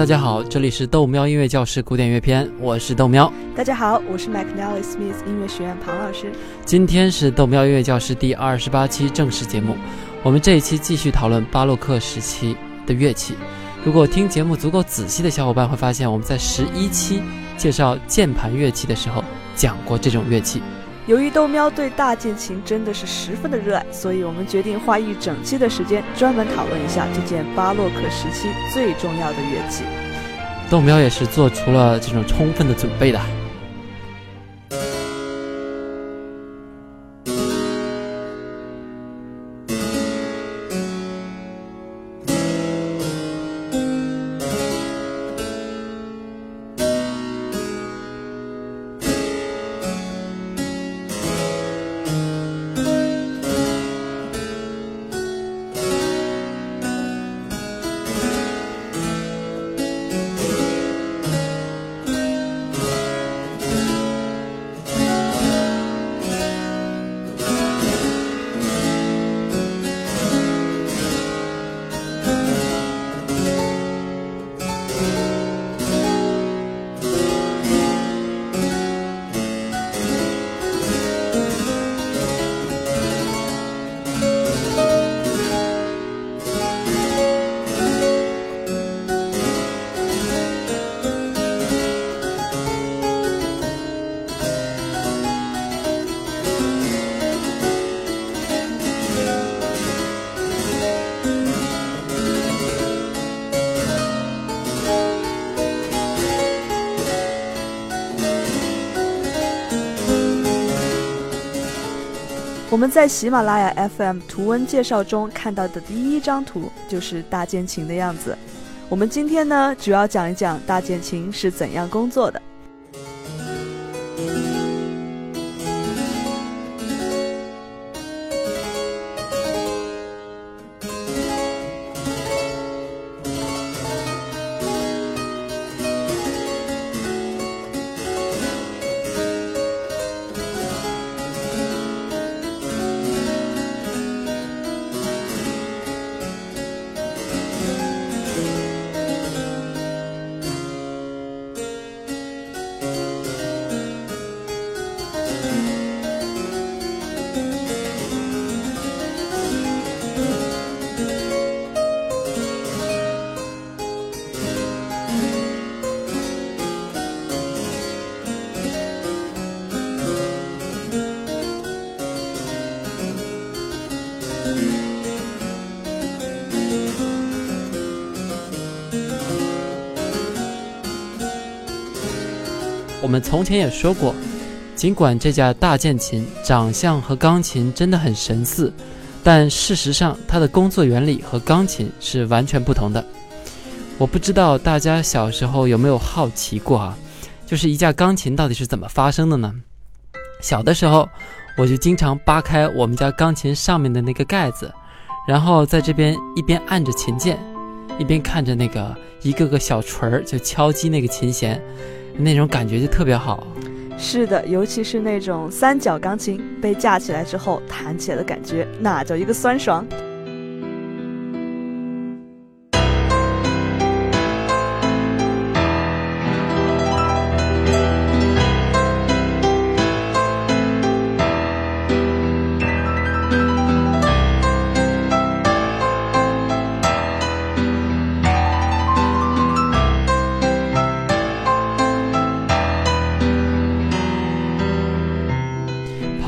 大家好，这里是豆喵音乐教室古典乐篇，我是豆喵。大家好，我是 McNally Smith 音乐学院庞老师。今天是豆喵音乐教室第二十八期正式节目，我们这一期继续讨论巴洛克时期的乐器。如果听节目足够仔细的小伙伴会发现，我们在十一期介绍键盘乐器的时候讲过这种乐器。由于豆喵对大键琴真的是十分的热爱，所以我们决定花一整期的时间专门讨论一下这件巴洛克时期最重要的乐器。豆喵也是做出了这种充分的准备的。我们在喜马拉雅 FM 图文介绍中看到的第一张图就是大剑琴的样子。我们今天呢，主要讲一讲大剑琴是怎样工作的。我们从前也说过，尽管这架大键琴长相和钢琴真的很神似，但事实上它的工作原理和钢琴是完全不同的。我不知道大家小时候有没有好奇过啊，就是一架钢琴到底是怎么发生的呢？小的时候，我就经常扒开我们家钢琴上面的那个盖子，然后在这边一边按着琴键，一边看着那个一个个小锤儿就敲击那个琴弦。那种感觉就特别好，是的，尤其是那种三角钢琴被架起来之后弹起来的感觉，那叫一个酸爽。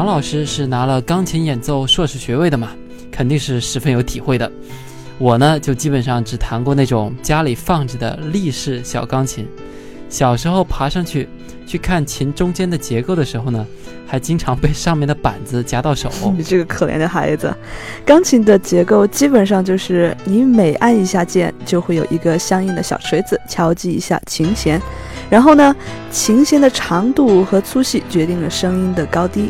庞老师是拿了钢琴演奏硕士学位的嘛，肯定是十分有体会的。我呢，就基本上只弹过那种家里放着的立式小钢琴。小时候爬上去去看琴中间的结构的时候呢，还经常被上面的板子夹到手。你这个可怜的孩子，钢琴的结构基本上就是你每按一下键，就会有一个相应的小锤子敲击一下琴弦，然后呢，琴弦的长度和粗细决定了声音的高低。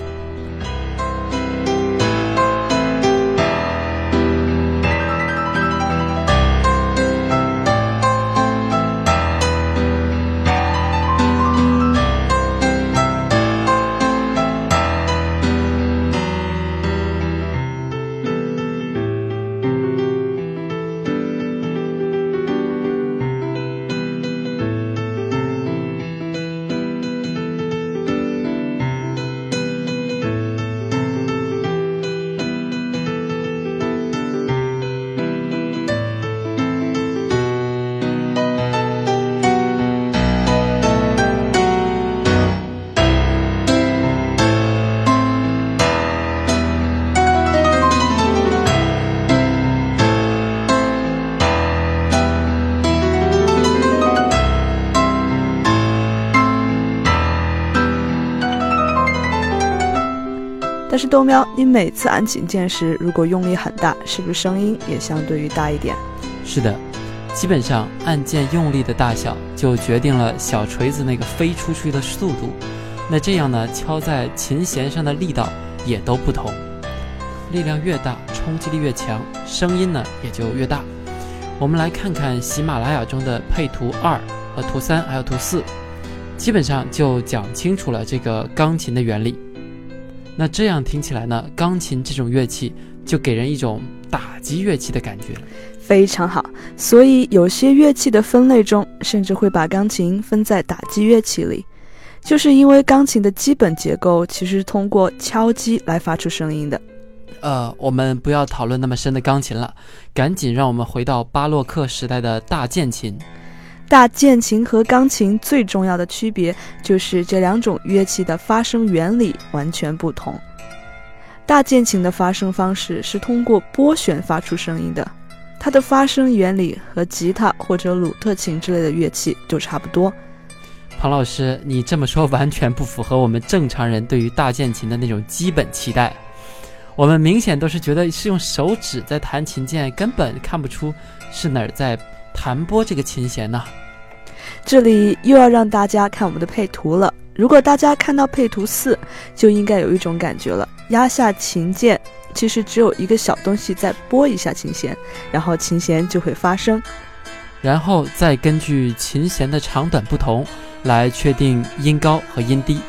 但是豆喵，你每次按琴键时，如果用力很大，是不是声音也相对于大一点？是的，基本上按键用力的大小就决定了小锤子那个飞出去的速度。那这样呢，敲在琴弦上的力道也都不同，力量越大，冲击力越强，声音呢也就越大。我们来看看喜马拉雅中的配图二和图三，还有图四，基本上就讲清楚了这个钢琴的原理。那这样听起来呢，钢琴这种乐器就给人一种打击乐器的感觉。非常好，所以有些乐器的分类中，甚至会把钢琴分在打击乐器里，就是因为钢琴的基本结构其实是通过敲击来发出声音的。呃，我们不要讨论那么深的钢琴了，赶紧让我们回到巴洛克时代的大键琴。大键琴和钢琴最重要的区别就是这两种乐器的发声原理完全不同。大键琴的发声方式是通过拨弦发出声音的，它的发声原理和吉他或者鲁特琴之类的乐器就差不多。庞老师，你这么说完全不符合我们正常人对于大键琴的那种基本期待。我们明显都是觉得是用手指在弹琴键，根本看不出是哪儿在弹拨这个琴弦呢。这里又要让大家看我们的配图了。如果大家看到配图四，就应该有一种感觉了：压下琴键，其实只有一个小东西在拨一下琴弦，然后琴弦就会发声，然后再根据琴弦的长短不同来确定音高和音低。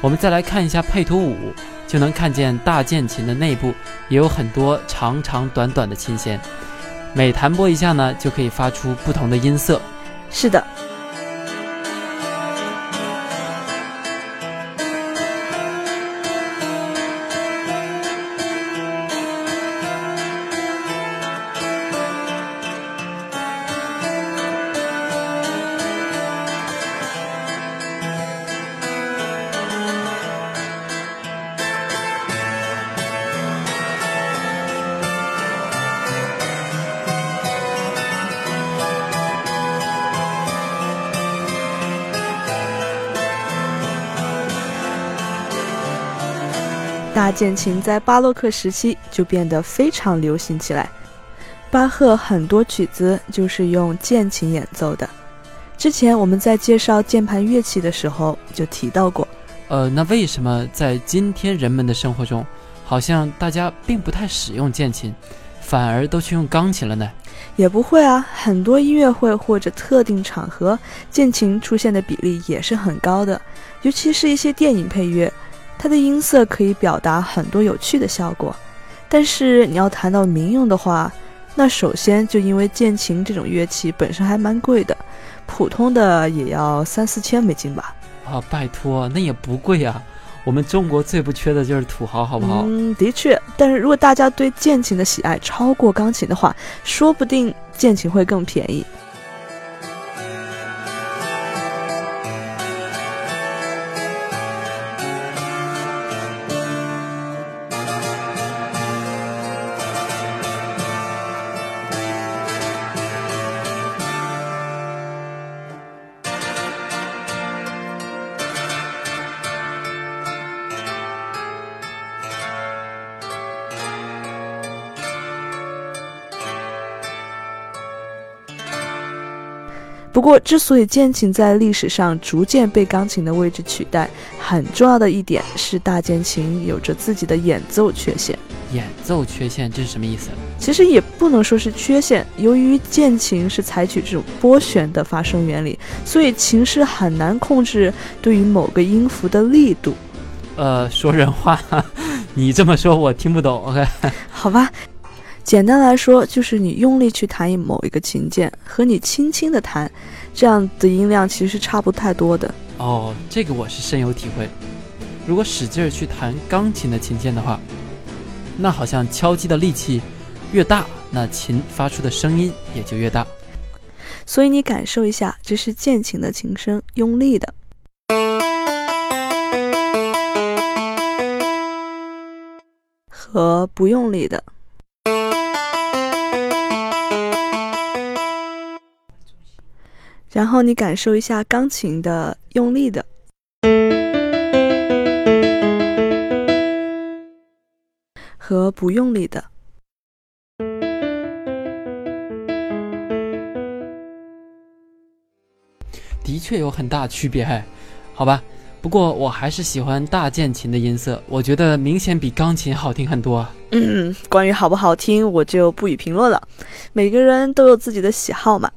我们再来看一下配图五，就能看见大键琴的内部也有很多长长短短的琴弦，每弹拨一下呢，就可以发出不同的音色。是的。大键琴在巴洛克时期就变得非常流行起来，巴赫很多曲子就是用键琴演奏的。之前我们在介绍键盘乐器的时候就提到过。呃，那为什么在今天人们的生活中，好像大家并不太使用键琴，反而都去用钢琴了呢？也不会啊，很多音乐会或者特定场合，键琴出现的比例也是很高的，尤其是一些电影配乐。它的音色可以表达很多有趣的效果，但是你要谈到民用的话，那首先就因为键琴这种乐器本身还蛮贵的，普通的也要三四千美金吧。啊，拜托，那也不贵啊。我们中国最不缺的就是土豪，好不好？嗯，的确。但是如果大家对键琴的喜爱超过钢琴的话，说不定键琴会更便宜。不过，之所以键琴在历史上逐渐被钢琴的位置取代，很重要的一点是大键琴有着自己的演奏缺陷。演奏缺陷这是什么意思？其实也不能说是缺陷，由于键琴是采取这种拨弦的发声原理，所以琴师很难控制对于某个音符的力度。呃，说人话，你这么说我听不懂。OK，好吧。简单来说，就是你用力去弹某一个琴键，和你轻轻的弹，这样的音量其实是差不太多的。哦，这个我是深有体会。如果使劲儿去弹钢琴的琴键的话，那好像敲击的力气越大，那琴发出的声音也就越大。所以你感受一下，这是键琴的琴声，用力的，和不用力的。然后你感受一下钢琴的用力的。和不用力的。的确有很大区别，哎，好吧。不过我还是喜欢大键琴的音色，我觉得明显比钢琴好听很多。嗯，关于好不好听，我就不予评论了。每个人都有自己的喜好嘛。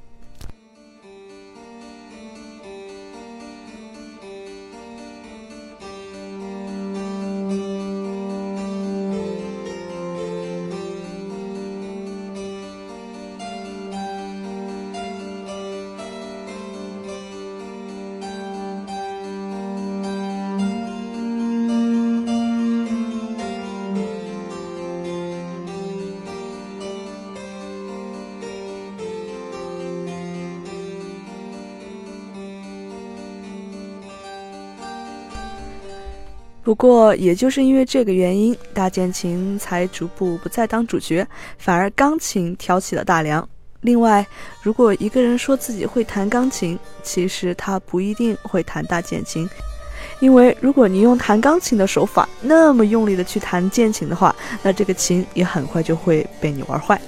不过，也就是因为这个原因，大键琴才逐步不再当主角，反而钢琴挑起了大梁。另外，如果一个人说自己会弹钢琴，其实他不一定会弹大键琴，因为如果你用弹钢琴的手法那么用力的去弹键琴的话，那这个琴也很快就会被你玩坏。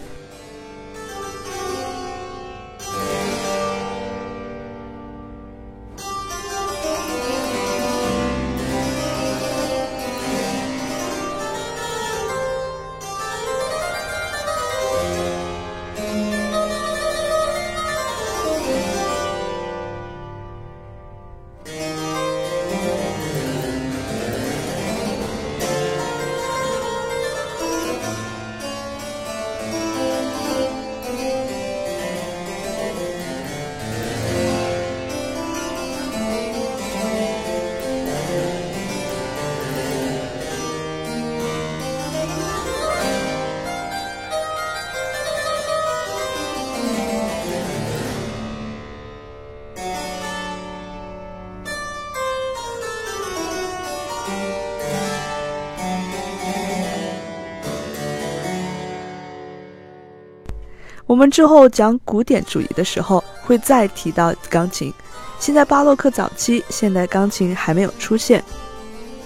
我们之后讲古典主义的时候会再提到钢琴。现在巴洛克早期，现代钢琴还没有出现。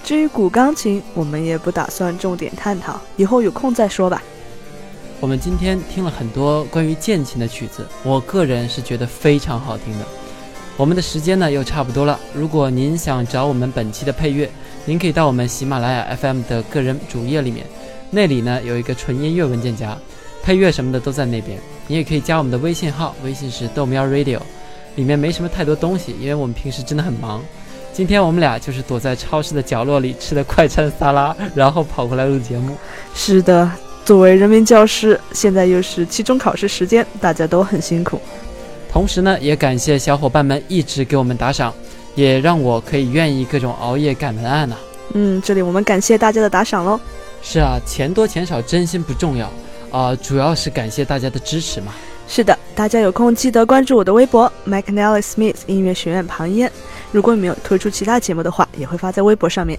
至于古钢琴，我们也不打算重点探讨，以后有空再说吧。我们今天听了很多关于键琴的曲子，我个人是觉得非常好听的。我们的时间呢又差不多了，如果您想找我们本期的配乐，您可以到我们喜马拉雅 FM 的个人主页里面，那里呢有一个纯音乐文件夹，配乐什么的都在那边。你也可以加我们的微信号，微信是豆喵 Radio，里面没什么太多东西，因为我们平时真的很忙。今天我们俩就是躲在超市的角落里吃的快餐沙拉，然后跑过来录节目。是的，作为人民教师，现在又是期中考试时间，大家都很辛苦。同时呢，也感谢小伙伴们一直给我们打赏，也让我可以愿意各种熬夜赶文案呢。嗯，这里我们感谢大家的打赏喽。是啊，钱多钱少真心不重要。啊，主要是感谢大家的支持嘛。是的，大家有空记得关注我的微博 McNally Smith 音乐学院旁烟。如果你没有推出其他节目的话，也会发在微博上面。